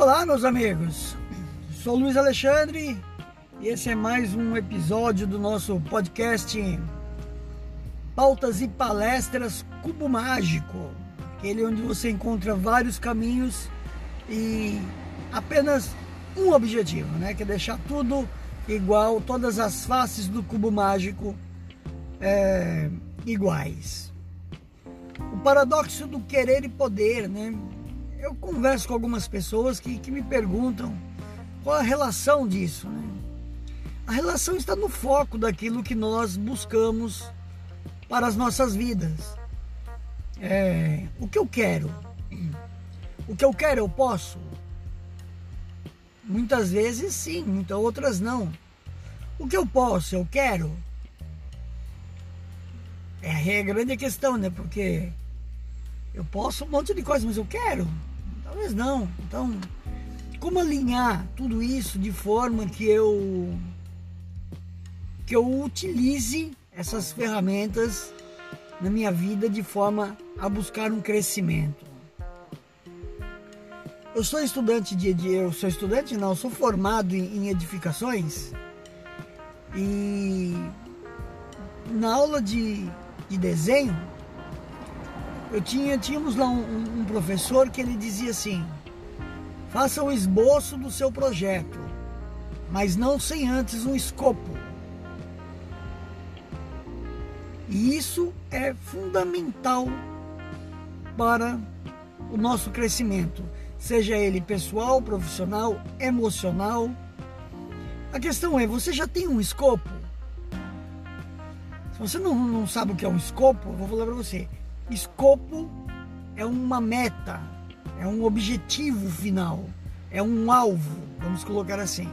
Olá, meus amigos. Sou Luiz Alexandre e esse é mais um episódio do nosso podcast Pautas e Palestras Cubo Mágico, aquele onde você encontra vários caminhos e apenas um objetivo, né? Que é deixar tudo igual, todas as faces do cubo mágico é, iguais. O paradoxo do querer e poder, né? Eu converso com algumas pessoas que, que me perguntam qual a relação disso, né? A relação está no foco daquilo que nós buscamos para as nossas vidas. É, o que eu quero? O que eu quero eu posso? Muitas vezes sim, muitas outras não. O que eu posso, eu quero? É a grande questão, né? Porque eu posso um monte de coisa, mas eu quero? Talvez não. Então, como alinhar tudo isso de forma que eu que eu utilize essas ferramentas na minha vida de forma a buscar um crescimento. Eu sou estudante de, eu sou estudante não, sou formado em, em edificações e na aula de, de desenho eu tinha tínhamos lá um, um professor que ele dizia assim faça o esboço do seu projeto mas não sem antes um escopo e isso é fundamental para o nosso crescimento seja ele pessoal, profissional, emocional. A questão é, você já tem um escopo? Se você não, não sabe o que é um escopo, eu vou falar para você. Escopo é uma meta, é um objetivo final, é um alvo, vamos colocar assim.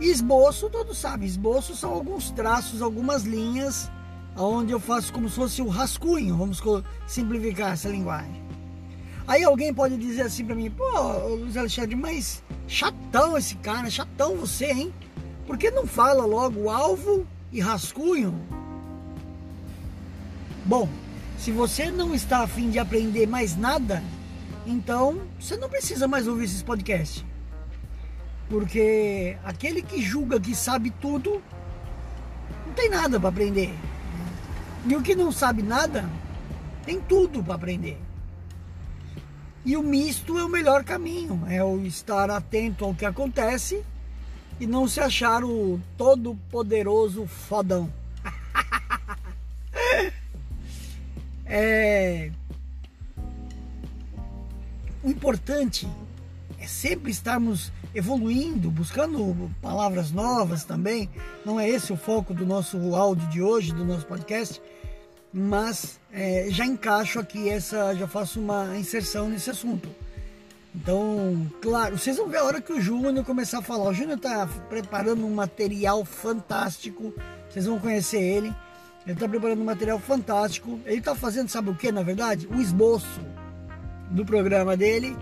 esboço, todos sabem, esboço são alguns traços, algumas linhas, onde eu faço como se fosse o rascunho, vamos simplificar essa linguagem. Aí alguém pode dizer assim para mim, pô, Luiz Alexandre, mas chatão esse cara, chatão você, hein? Por que não fala logo alvo e rascunho? Bom, se você não está afim de aprender mais nada, então você não precisa mais ouvir esses podcasts. Porque aquele que julga que sabe tudo, não tem nada para aprender. E o que não sabe nada, tem tudo para aprender. E o misto é o melhor caminho, é o estar atento ao que acontece e não se achar o todo poderoso fodão. É... O importante é sempre estarmos evoluindo, buscando palavras novas também. Não é esse o foco do nosso áudio de hoje, do nosso podcast mas é, já encaixo aqui essa, já faço uma inserção nesse assunto. Então, claro, vocês vão ver a hora que o Júnior começar a falar. O Júnior está preparando um material fantástico. Vocês vão conhecer ele. Ele está preparando um material fantástico. Ele está fazendo, sabe o que, na verdade? O esboço do programa dele.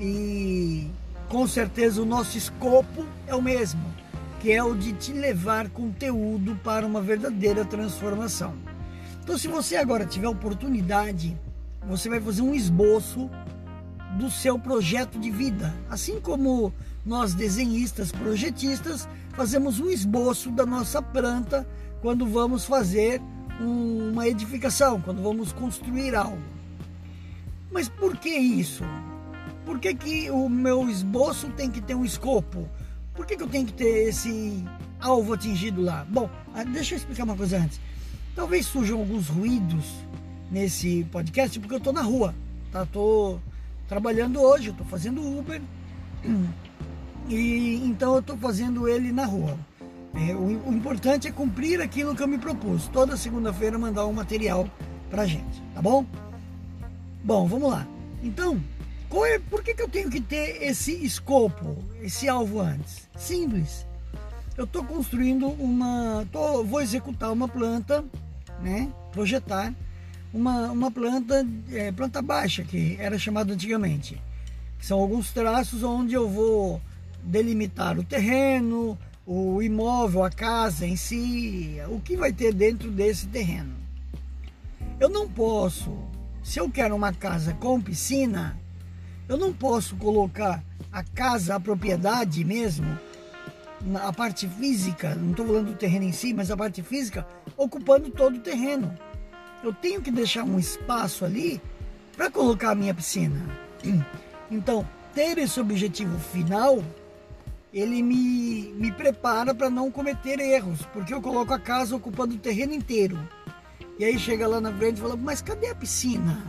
E com certeza o nosso escopo é o mesmo, que é o de te levar conteúdo para uma verdadeira transformação. Então, se você agora tiver oportunidade, você vai fazer um esboço do seu projeto de vida. Assim como nós desenhistas, projetistas, fazemos um esboço da nossa planta quando vamos fazer um, uma edificação, quando vamos construir algo. Mas por que isso? Por que, que o meu esboço tem que ter um escopo? Por que, que eu tenho que ter esse alvo atingido lá? Bom, ah, deixa eu explicar uma coisa antes. Talvez surjam alguns ruídos nesse podcast, porque eu estou na rua, tá? Tô trabalhando hoje, tô fazendo Uber, e então eu estou fazendo ele na rua. É, o, o, importante é cumprir aquilo que eu me propus. Toda segunda-feira mandar um material pra gente, tá bom? Bom, vamos lá. Então, é, por que, que eu tenho que ter esse escopo, esse alvo antes? Simples. Eu estou construindo uma. Tô, vou executar uma planta né, projetar uma, uma planta, é, planta baixa, que era chamada antigamente. São alguns traços onde eu vou delimitar o terreno, o imóvel, a casa em si, o que vai ter dentro desse terreno. Eu não posso, se eu quero uma casa com piscina, Eu não posso colocar a casa, a propriedade mesmo, a parte física, não estou falando do terreno em si, mas a parte física, ocupando todo o terreno. Eu tenho que deixar um espaço ali para colocar a minha piscina. Então, ter esse objetivo final, ele me, me prepara para não cometer erros, porque eu coloco a casa ocupando o terreno inteiro. E aí chega lá na frente e fala, mas cadê a piscina?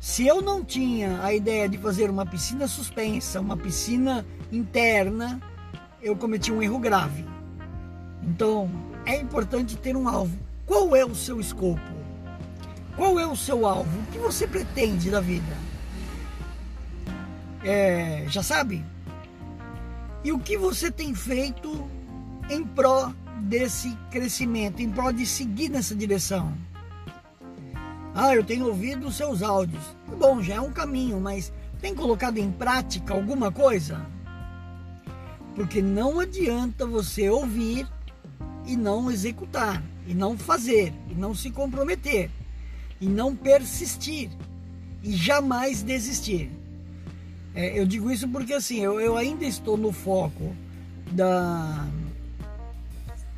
Se eu não tinha a ideia de fazer uma piscina suspensa, uma piscina interna, eu cometi um erro grave. Então, é importante ter um alvo. Qual é o seu escopo? Qual é o seu alvo? O que você pretende da vida? É, já sabe? E o que você tem feito em pró desse crescimento, em prol de seguir nessa direção? Ah, eu tenho ouvido os seus áudios. Bom, já é um caminho, mas tem colocado em prática alguma coisa? Porque não adianta você ouvir e não executar, e não fazer, e não se comprometer, e não persistir, e jamais desistir. É, eu digo isso porque assim, eu, eu ainda estou no foco da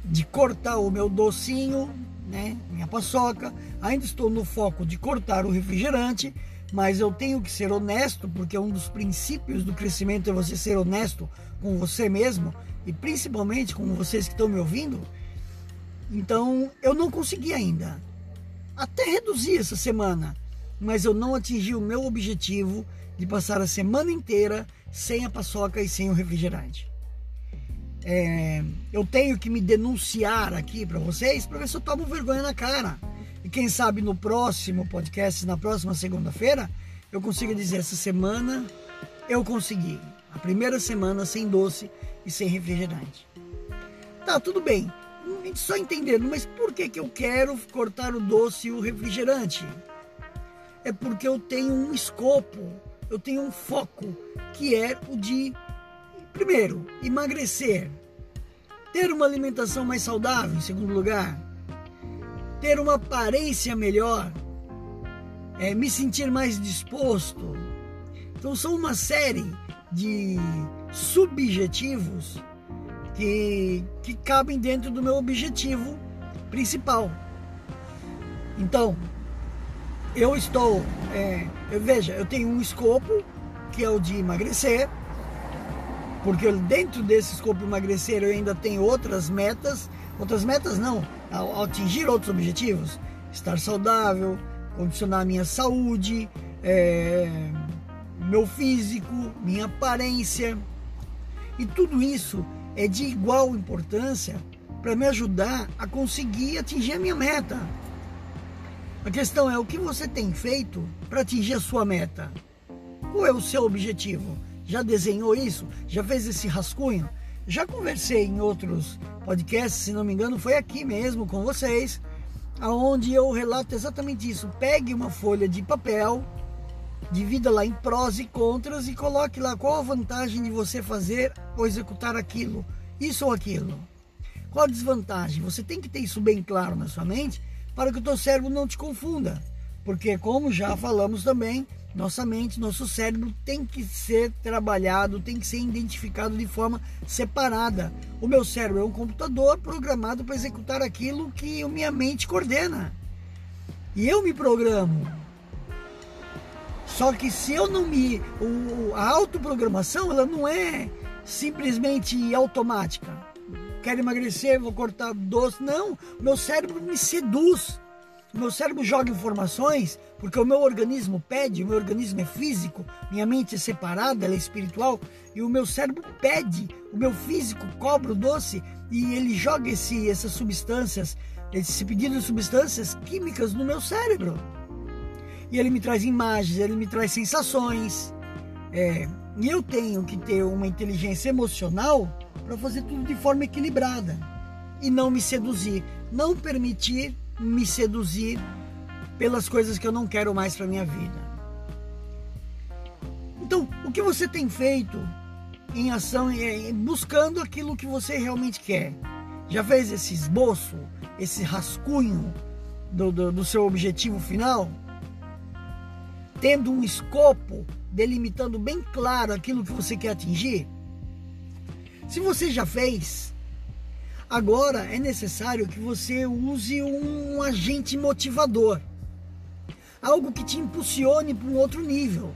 de cortar o meu docinho, né, minha paçoca. Ainda estou no foco de cortar o refrigerante, mas eu tenho que ser honesto, porque um dos princípios do crescimento é você ser honesto com você mesmo e principalmente com vocês que estão me ouvindo. Então, eu não consegui ainda. Até reduzi essa semana, mas eu não atingi o meu objetivo de passar a semana inteira sem a paçoca e sem o refrigerante. É, eu tenho que me denunciar aqui para vocês para ver se eu tomo vergonha na cara. E quem sabe no próximo podcast, na próxima segunda-feira, eu consiga dizer: essa semana eu consegui. A primeira semana sem doce e sem refrigerante. Tá, tudo bem. Só entendendo, mas por que, que eu quero cortar o doce e o refrigerante? É porque eu tenho um escopo, eu tenho um foco, que é o de Primeiro, emagrecer. Ter uma alimentação mais saudável, em segundo lugar. Ter uma aparência melhor. É, me sentir mais disposto. Então, são uma série de subjetivos que, que cabem dentro do meu objetivo principal. Então, eu estou. É, eu, veja, eu tenho um escopo que é o de emagrecer porque dentro desse escopo emagrecer eu ainda tenho outras metas, outras metas não, ao, atingir outros objetivos, estar saudável, condicionar minha saúde, é, meu físico, minha aparência. E tudo isso é de igual importância para me ajudar a conseguir atingir a minha meta. A questão é o que você tem feito para atingir a sua meta? Qual é o seu objetivo? Já desenhou isso? Já fez esse rascunho? Já conversei em outros podcasts, se não me engano, foi aqui mesmo com vocês, aonde eu relato exatamente isso. Pegue uma folha de papel, divida lá em prós e contras e coloque lá qual a vantagem de você fazer ou executar aquilo, isso ou aquilo. Qual a desvantagem? Você tem que ter isso bem claro na sua mente para que o teu cérebro não te confunda. Porque como já falamos também, nossa mente, nosso cérebro tem que ser trabalhado, tem que ser identificado de forma separada. O meu cérebro é um computador programado para executar aquilo que a minha mente coordena. E eu me programo. Só que se eu não me. A autoprogramação ela não é simplesmente automática. Quero emagrecer, vou cortar doce. Não, meu cérebro me seduz. Meu cérebro joga informações porque o meu organismo pede, o meu organismo é físico, minha mente é separada, ela é espiritual, e o meu cérebro pede, o meu físico cobra o doce e ele joga esse, essas substâncias, esse pedido de substâncias químicas no meu cérebro. E ele me traz imagens, ele me traz sensações. É, e eu tenho que ter uma inteligência emocional para fazer tudo de forma equilibrada e não me seduzir, não permitir me seduzir pelas coisas que eu não quero mais para minha vida. Então, o que você tem feito em ação, buscando aquilo que você realmente quer? Já fez esse esboço, esse rascunho do, do, do seu objetivo final? tendo um escopo, delimitando bem claro aquilo que você quer atingir? Se você já fez, agora é necessário que você use um agente motivador, algo que te impulsione para um outro nível,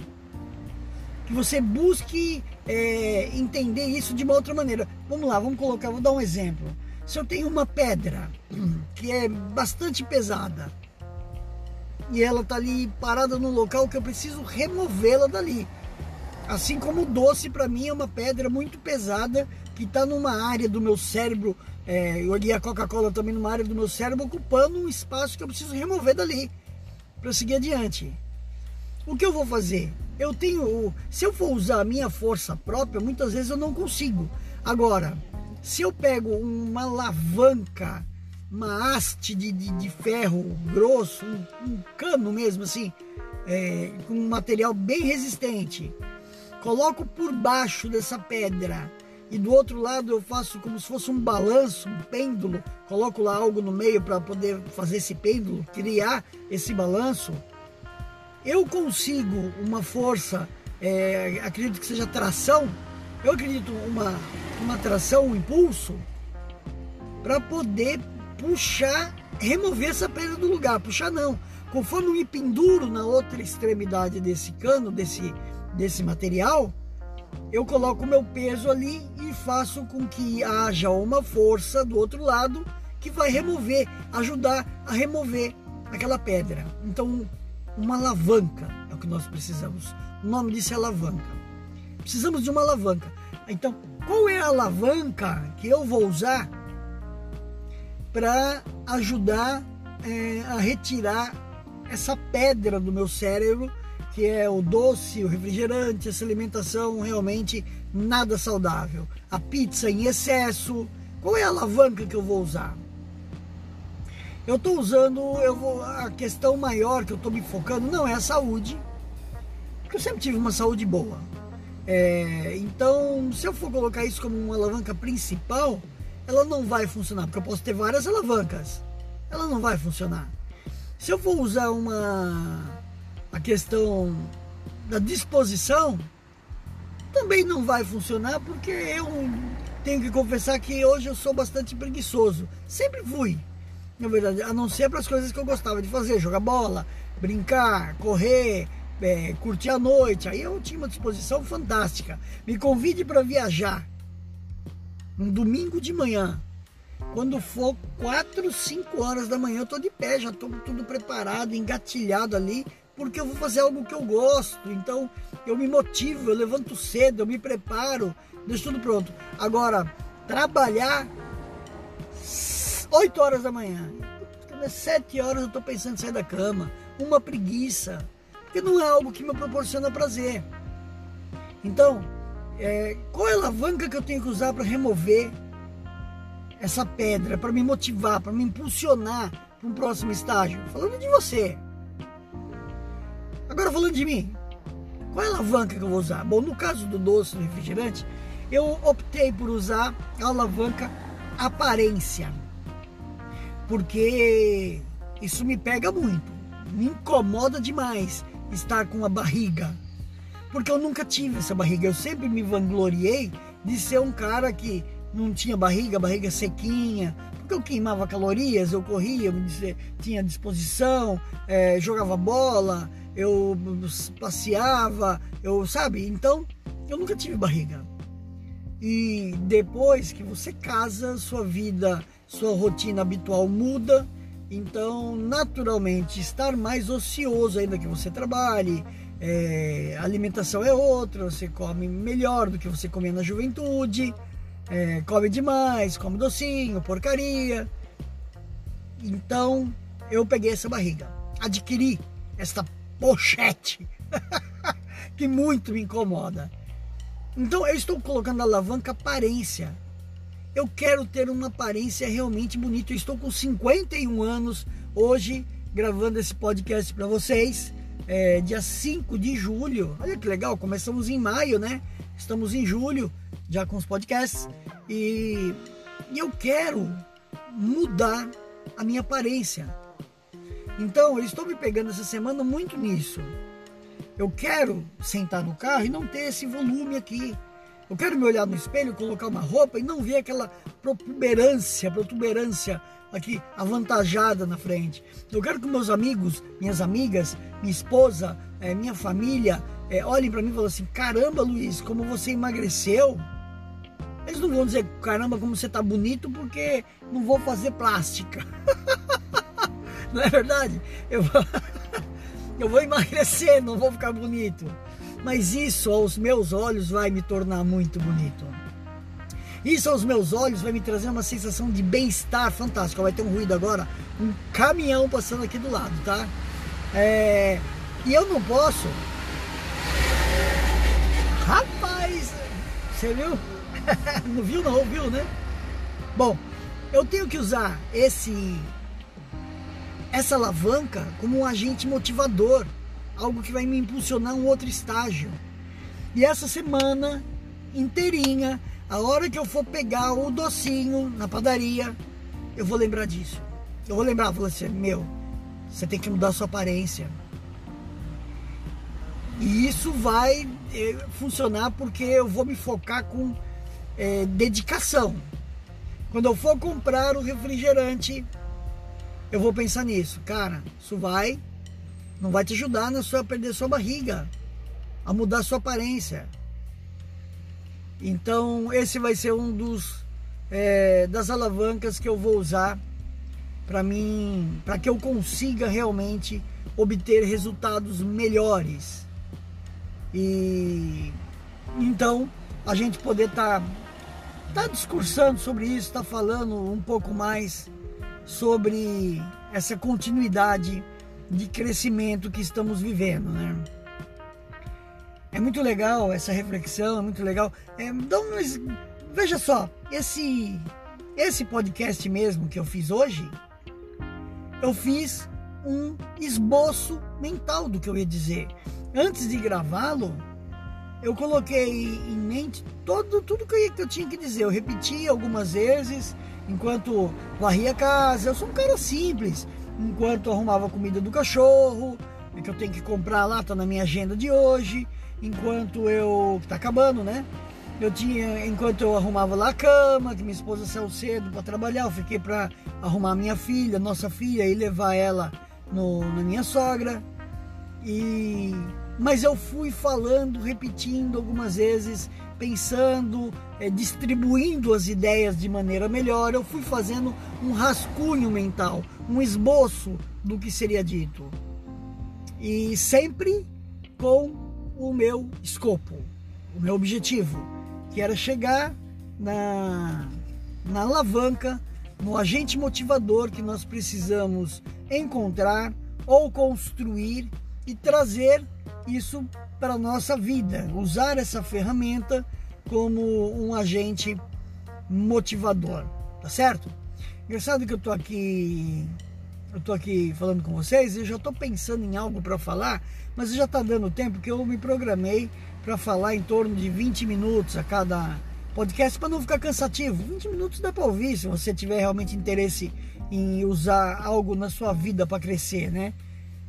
que você busque é, entender isso de uma outra maneira. Vamos lá, vamos colocar, vou dar um exemplo. Se eu tenho uma pedra que é bastante pesada, e ela está ali parada no local que eu preciso removê-la dali. Assim como o doce para mim é uma pedra muito pesada que está numa área do meu cérebro, é, eu li a Coca-Cola também numa área do meu cérebro, ocupando um espaço que eu preciso remover dali para seguir adiante. O que eu vou fazer? Eu tenho, se eu for usar a minha força própria, muitas vezes eu não consigo. Agora, se eu pego uma alavanca uma haste de, de, de ferro grosso, um, um, cano mesmo assim, é, com um material bem resistente. Coloco por baixo dessa pedra e do outro lado eu faço como se fosse um balanço, um pêndulo. Coloco lá algo no meio para poder fazer esse pêndulo, criar esse balanço. Eu consigo uma força, é, acredito que seja tração, eu acredito uma, uma tração, um impulso, para poder puxar, remover essa pedra do lugar. Puxar não. Conforme eu me penduro na outra extremidade desse cano, desse, desse material, eu coloco o meu peso ali e faço com que haja uma força do outro lado que vai remover, ajudar a remover aquela pedra. Então, uma alavanca é o que nós precisamos. O nome disso é alavanca. Precisamos de uma alavanca. Então, qual é a alavanca que eu vou usar para ajudar é, a retirar essa pedra do meu cérebro, que é o doce, o refrigerante, essa alimentação realmente nada saudável. A pizza em excesso. Qual é a alavanca que eu vou usar? Eu estou usando, eu vou, a questão maior que eu estou me focando não é a saúde, porque eu sempre tive uma saúde boa. É, então, se eu for colocar isso como uma alavanca principal, ela não vai funcionar, porque eu posso ter várias alavancas. Ela não vai funcionar. Se eu for usar uma a questão da disposição, também não vai funcionar, porque eu tenho que confessar que hoje eu sou bastante preguiçoso. Sempre fui, na verdade, a não ser para as coisas que eu gostava de fazer, jogar bola, brincar, correr, é, curtir a noite. Aí eu tinha uma disposição fantástica. Me convide para viajar um domingo de manhã, quando for 4, 5 horas da manhã, eu tô de pé, já tô tudo preparado, engatilhado ali, porque eu vou fazer algo que eu gosto. Então eu me motivo, eu levanto cedo, eu me preparo, deixo tudo pronto. Agora, trabalhar 8 horas da manhã, 7 horas eu tô pensando em sair da cama, uma preguiça, porque não é algo que me proporciona prazer. Então, é, qual é a alavanca que eu tenho que usar para remover essa pedra, para me motivar, para me impulsionar para um próximo estágio? Falando de você. Agora falando de mim. Qual é a alavanca que eu vou usar? Bom, no caso do doce, do refrigerante, eu optei por usar a alavanca aparência. Porque isso me pega muito, me incomoda demais estar com a barriga porque eu nunca tive essa barriga. Eu sempre me vangloriei de ser um cara que não tinha barriga, barriga sequinha, porque eu queimava calorias, eu corria, eu tinha disposição, é, jogava bola, eu passeava, eu sabe? Então eu nunca tive barriga. E depois que você casa, sua vida, sua rotina habitual muda. Então, naturalmente, estar mais ocioso ainda que você trabalhe, é, a alimentação é outra, você come melhor do que você comia na juventude, é, come demais, come docinho, porcaria. Então eu peguei essa barriga, adquiri esta pochete que muito me incomoda. Então eu estou colocando a alavanca aparência. Eu quero ter uma aparência realmente bonita. Eu estou com 51 anos hoje gravando esse podcast para vocês é, dia 5 de julho. Olha que legal, começamos em maio, né? Estamos em julho, já com os podcasts. E, eu quero mudar a minha aparência. Então, eu estou me pegando essa semana muito nisso. Eu quero sentar no carro e não ter esse volume aqui. Eu quero me olhar no espelho, colocar uma roupa e não ver aquela protuberância, protuberância aqui avantajada na frente. Eu quero que meus amigos, minhas amigas, minha esposa, é, minha família é, olhem para mim e falem assim: caramba, Luiz, como você emagreceu. Eles não vão dizer caramba, como você tá bonito, porque não vou fazer plástica. não é verdade? Eu vou, eu vou emagrecer, não vou ficar bonito. Mas isso aos meus olhos vai me tornar muito bonito. Isso aos meus olhos vai me trazer uma sensação de bem-estar fantástico. Vai ter um ruído agora, um caminhão passando aqui do lado, tá? É... E eu não posso. Rapaz, você viu? não viu, não ouviu, né? Bom, eu tenho que usar esse essa alavanca como um agente motivador, algo que vai me impulsionar a um outro estágio. E essa semana inteirinha, a hora que eu for pegar o docinho na padaria, eu vou lembrar disso. Eu vou lembrar, vou assim, meu, você tem que mudar sua aparência. E isso vai é, funcionar porque eu vou me focar com é, dedicação. Quando eu for comprar o refrigerante, eu vou pensar nisso. Cara, isso vai, não vai te ajudar na sua, a perder sua barriga, a mudar sua aparência. Então, esse vai ser um dos é, das alavancas que eu vou usar para mim, para que eu consiga realmente obter resultados melhores. E então a gente poder estar tá está discursando sobre isso, está falando um pouco mais sobre essa continuidade de crescimento que estamos vivendo, né? É muito legal essa reflexão, é muito legal. É, então, veja só, esse esse podcast mesmo que eu fiz hoje, eu fiz um esboço mental do que eu ia dizer. Antes de gravá-lo, eu coloquei em mente todo, tudo que eu tinha que dizer. Eu repeti algumas vezes enquanto varria a casa. Eu sou um cara simples. Enquanto arrumava a comida do cachorro, que eu tenho que comprar lá, tá na minha agenda de hoje. Enquanto eu. tá acabando, né? Eu tinha, enquanto eu arrumava lá a cama, que minha esposa saiu cedo para trabalhar, eu fiquei para arrumar minha filha, nossa filha, e levar ela no, na minha sogra. E mas eu fui falando, repetindo algumas vezes, pensando, é, distribuindo as ideias de maneira melhor. Eu fui fazendo um rascunho mental, um esboço do que seria dito. E sempre com o meu escopo, o meu objetivo, que era chegar na, na alavanca, no agente motivador que nós precisamos encontrar ou construir e trazer isso para a nossa vida, usar essa ferramenta como um agente motivador, tá certo? Engraçado que eu tô aqui, eu tô aqui falando com vocês, eu já tô pensando em algo para falar, mas já tá dando tempo que eu me programei para falar em torno de 20 minutos a cada podcast para não ficar cansativo. 20 minutos dá para ouvir se você tiver realmente interesse em usar algo na sua vida para crescer, né?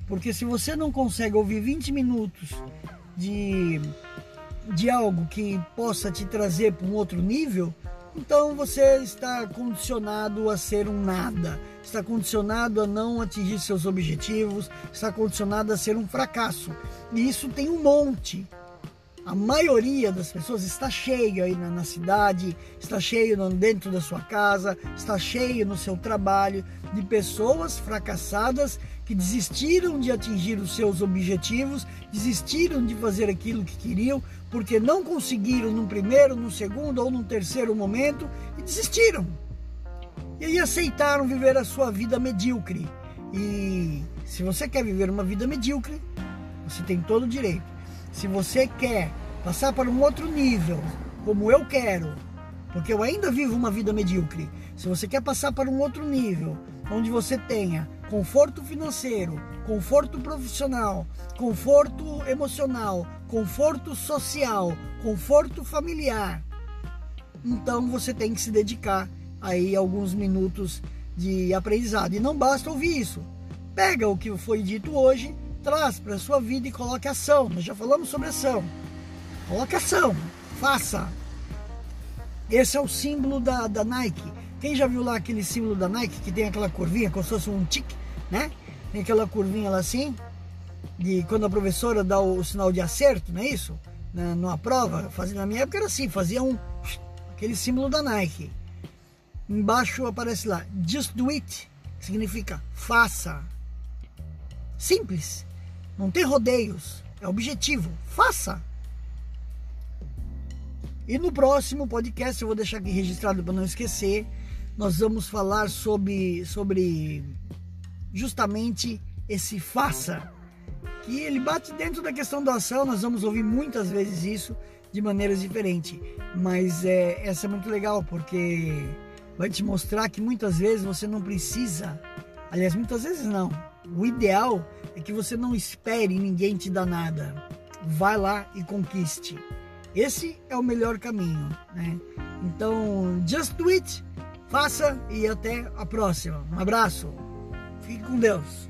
Porque se você não consegue ouvir 20 minutos de, de algo que possa te trazer para um outro nível, então você está condicionado a ser um nada, está condicionado a não atingir seus objetivos, está condicionado a ser um fracasso. E isso tem um monte. A maioria das pessoas está cheia aí na, na cidade, está cheio dentro da sua casa, está cheio no seu trabalho de pessoas fracassadas que desistiram de atingir os seus objetivos, desistiram de fazer aquilo que queriam, porque não conseguiram num primeiro, num segundo ou num terceiro momento e desistiram. E aí aceitaram viver a sua vida medíocre. E se você quer viver uma vida medíocre, você tem todo o direito. Se você quer passar para um outro nível, como eu quero, porque eu ainda vivo uma vida medíocre. Se você quer passar para um outro nível, onde você tenha conforto financeiro, conforto profissional, conforto emocional, conforto social, conforto familiar. Então você tem que se dedicar aí alguns minutos de aprendizado. E não basta ouvir isso. Pega o que foi dito hoje, traz para a sua vida e coloque ação. Nós já falamos sobre ação. Coloque ação, faça. Esse é o símbolo da, da Nike. Quem já viu lá aquele símbolo da Nike que tem aquela curvinha, como se fosse um tique, né? Tem aquela curvinha lá assim, de quando a professora dá o, sinal de acerto, não é isso? Na, numa prova, fazia, na minha época era assim, fazia um aquele símbolo da Nike. Embaixo aparece lá, just do it, que significa faça. Simples, não tem rodeios, é objetivo, faça. E no próximo podcast, eu vou deixar aqui registrado para não esquecer, nós vamos falar sobre, sobre justamente esse faça, que ele bate dentro da questão da ação, nós vamos ouvir muitas vezes isso de maneiras diferentes, mas é, essa é muito legal porque vai te mostrar que muitas vezes você não precisa, aliás, muitas vezes não, o ideal é que você não espere ninguém te dar nada, vai lá e conquiste. Esse é o melhor caminho, né? Então, just do it, faça e até a próxima. Um abraço. Fique com Deus.